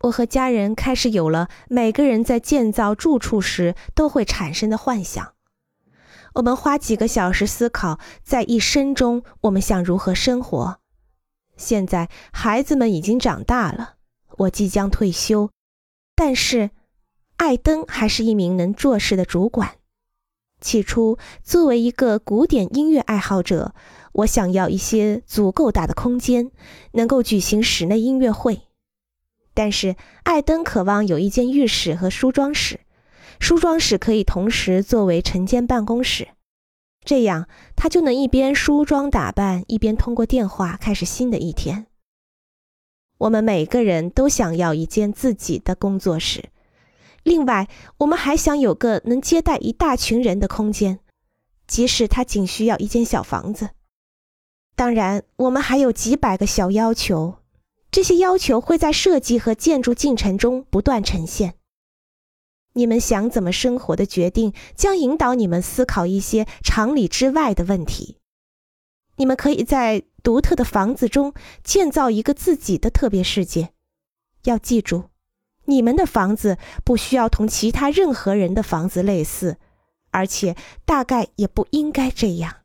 我和家人开始有了每个人在建造住处时都会产生的幻想。我们花几个小时思考，在一生中我们想如何生活。现在孩子们已经长大了，我即将退休，但是艾登还是一名能做事的主管。起初，作为一个古典音乐爱好者，我想要一些足够大的空间，能够举行室内音乐会。但是艾登渴望有一间浴室和梳妆室，梳妆室可以同时作为晨间办公室，这样他就能一边梳妆打扮，一边通过电话开始新的一天。我们每个人都想要一间自己的工作室，另外我们还想有个能接待一大群人的空间，即使它仅需要一间小房子。当然，我们还有几百个小要求。这些要求会在设计和建筑进程中不断呈现。你们想怎么生活的决定将引导你们思考一些常理之外的问题。你们可以在独特的房子中建造一个自己的特别世界。要记住，你们的房子不需要同其他任何人的房子类似，而且大概也不应该这样。